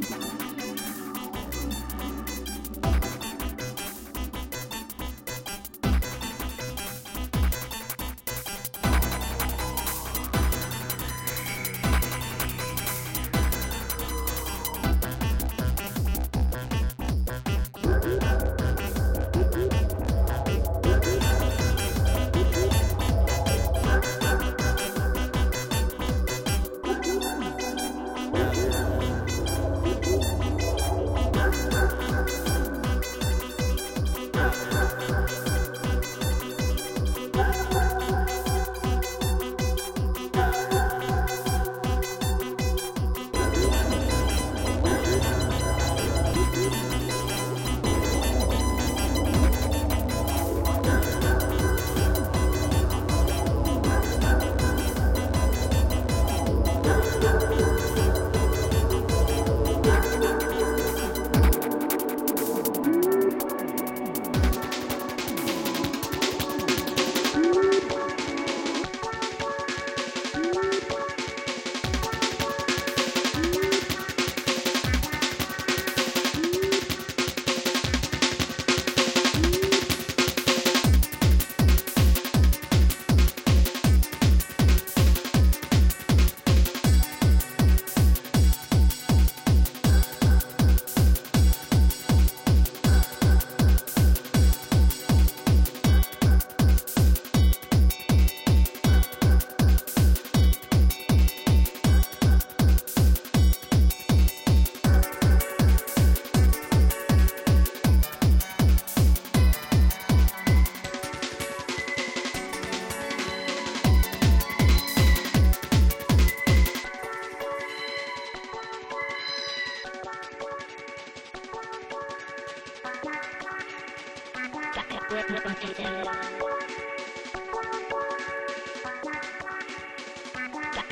Bye.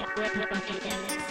Techno.